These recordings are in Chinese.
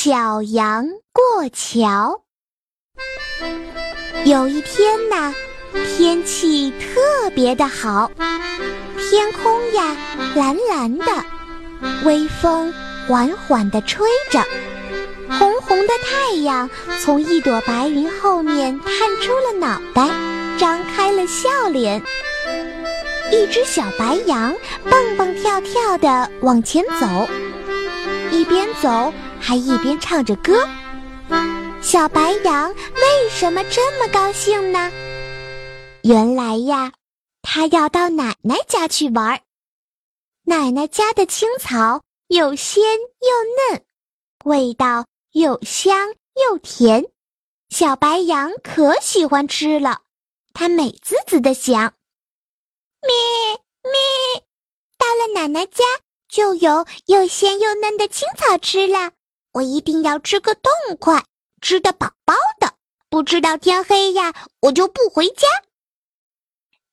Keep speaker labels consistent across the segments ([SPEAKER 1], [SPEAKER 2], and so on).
[SPEAKER 1] 小羊过桥。有一天呢，天气特别的好，天空呀蓝蓝的，微风缓缓地吹着，红红的太阳从一朵白云后面探出了脑袋，张开了笑脸。一只小白羊蹦蹦跳跳地往前走，一边走。还一边唱着歌，小白羊为什么这么高兴呢？原来呀，它要到奶奶家去玩。奶奶家的青草又鲜又嫩，味道又香又甜，小白羊可喜欢吃了。它美滋滋的想：咩咩，到了奶奶家就有又鲜又嫩的青草吃了。我一定要吃个痛快，吃得饱饱的，不吃到天黑呀，我就不回家。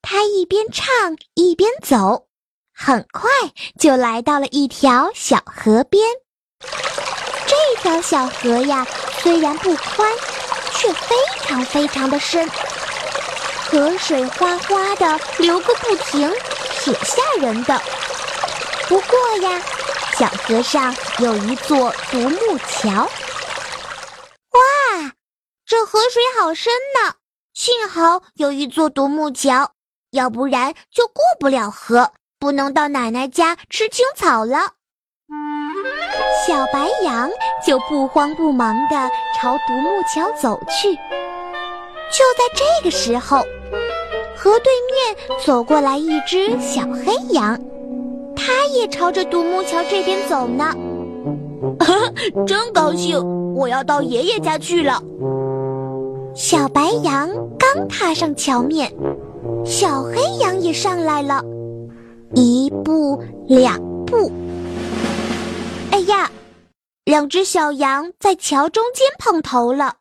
[SPEAKER 1] 他一边唱一边走，很快就来到了一条小河边。这条小河呀，虽然不宽，却非常非常的深，河水哗哗的流个不停，挺吓人的。不过呀。小河上有一座独木桥，哇，这河水好深呢！幸好有一座独木桥，要不然就过不了河，不能到奶奶家吃青草了。小白羊就不慌不忙地朝独木桥走去。就在这个时候，河对面走过来一只小黑羊。他也朝着独木桥这边走呢，
[SPEAKER 2] 真高兴！我要到爷爷家去了。
[SPEAKER 1] 小白羊刚踏上桥面，小黑羊也上来了，一步两步。哎呀，两只小羊在桥中间碰头了。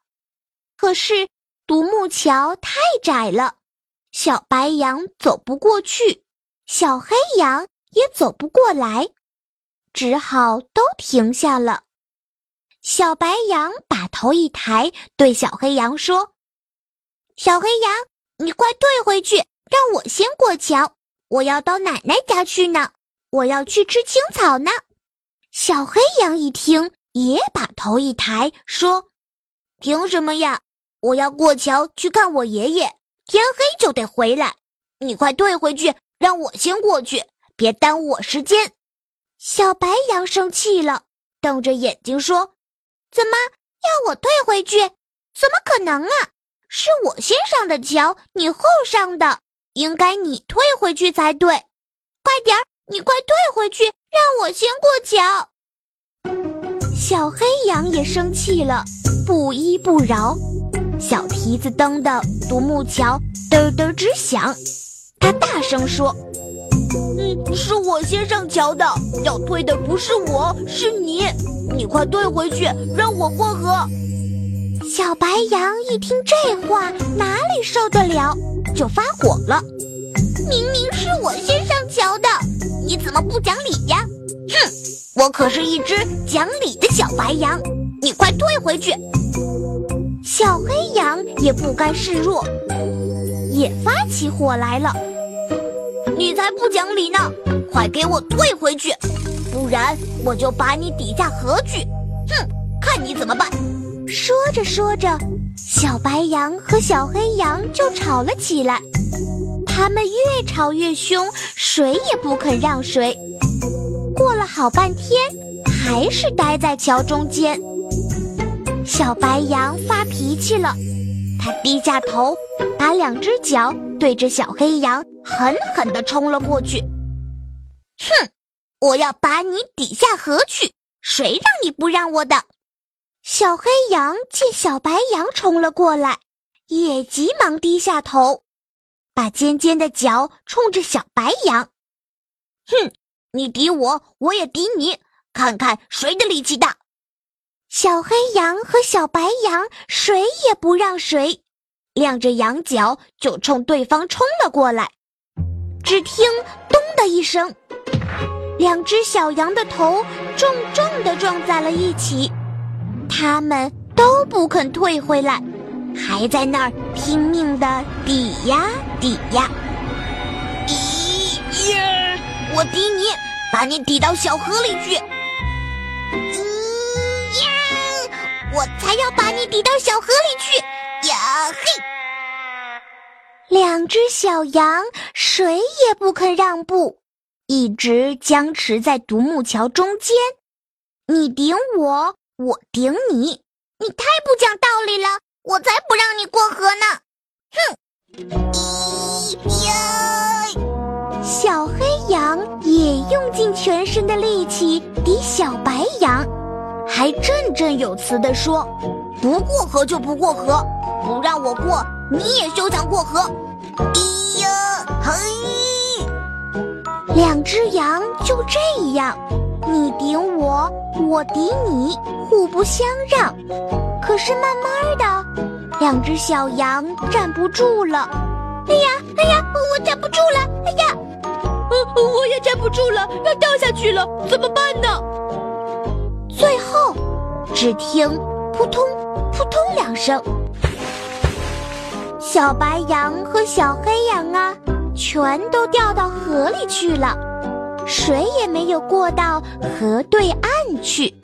[SPEAKER 1] 可是独木桥太窄了，小白羊走不过去，小黑羊。也走不过来，只好都停下了。小白羊把头一抬，对小黑羊说：“小黑羊，你快退回去，让我先过桥。我要到奶奶家去呢，我要去吃青草呢。”小黑羊一听，也把头一抬，说：“凭什么呀？我要过桥去看我爷爷，天黑就得回来。你快退回去，让我先过去。”别耽误我时间！小白羊生气了，瞪着眼睛说：“怎么要我退回去？怎么可能啊！是我先上的桥，你后上的，应该你退回去才对。快点儿，你快退回去，让我先过桥。”小黑羊也生气了，不依不饶，小蹄子蹬的独木桥嘚嘚直响，他大声说。
[SPEAKER 2] 是我先上桥的，要退的不是我，是你。你快退回去，让我过河。
[SPEAKER 1] 小白羊一听这话，哪里受得了，就发火了。明明是我先上桥的，你怎么不讲理呀？哼，我可是一只讲理的小白羊，你快退回去。小黑羊也不甘示弱，也发起火来了。
[SPEAKER 2] 你才不讲理呢！快给我退回去，不然我就把你抵下河去！哼，看你怎么办！
[SPEAKER 1] 说着说着，小白羊和小黑羊就吵了起来。他们越吵越凶，谁也不肯让谁。过了好半天，还是待在桥中间。小白羊发脾气了，他低下头，把两只脚对着小黑羊。狠狠地冲了过去，哼！我要把你抵下河去！谁让你不让我的？小黑羊见小白羊冲了过来，也急忙低下头，把尖尖的角冲着小白羊。
[SPEAKER 2] 哼！你抵我，我也抵你，看看谁的力气大！
[SPEAKER 1] 小黑羊和小白羊谁也不让谁，亮着羊角就冲对方冲了过来。只听“咚”的一声，两只小羊的头重重地撞在了一起，它们都不肯退回来，还在那儿拼命的抵呀抵呀。
[SPEAKER 2] 咦呀！我抵你，把你抵到小河里去。咦呀！我才要把你抵到小河里去。呀嘿！
[SPEAKER 1] 两只小羊谁也不肯让步，一直僵持在独木桥中间。你顶我，我顶你，
[SPEAKER 2] 你太不讲道理了！我才不让你过河呢！哼！呀！
[SPEAKER 1] 小黑羊也用尽全身的力气抵小白羊，还振振有词地说：“
[SPEAKER 2] 不过河就不过河，不让我过，你也休想过河！”咦呀嘿！
[SPEAKER 1] 两只羊就这样。你顶我，我顶你，互不相让。可是慢慢的，两只小羊站不住了。
[SPEAKER 2] 哎呀，哎呀，我站不住了！哎呀，
[SPEAKER 3] 我，我也站不住了，要掉下去了，怎么办呢？
[SPEAKER 1] 最后，只听扑通扑通两声，小白羊和小黑羊啊，全都掉到河里去了。谁也没有过到河对岸去。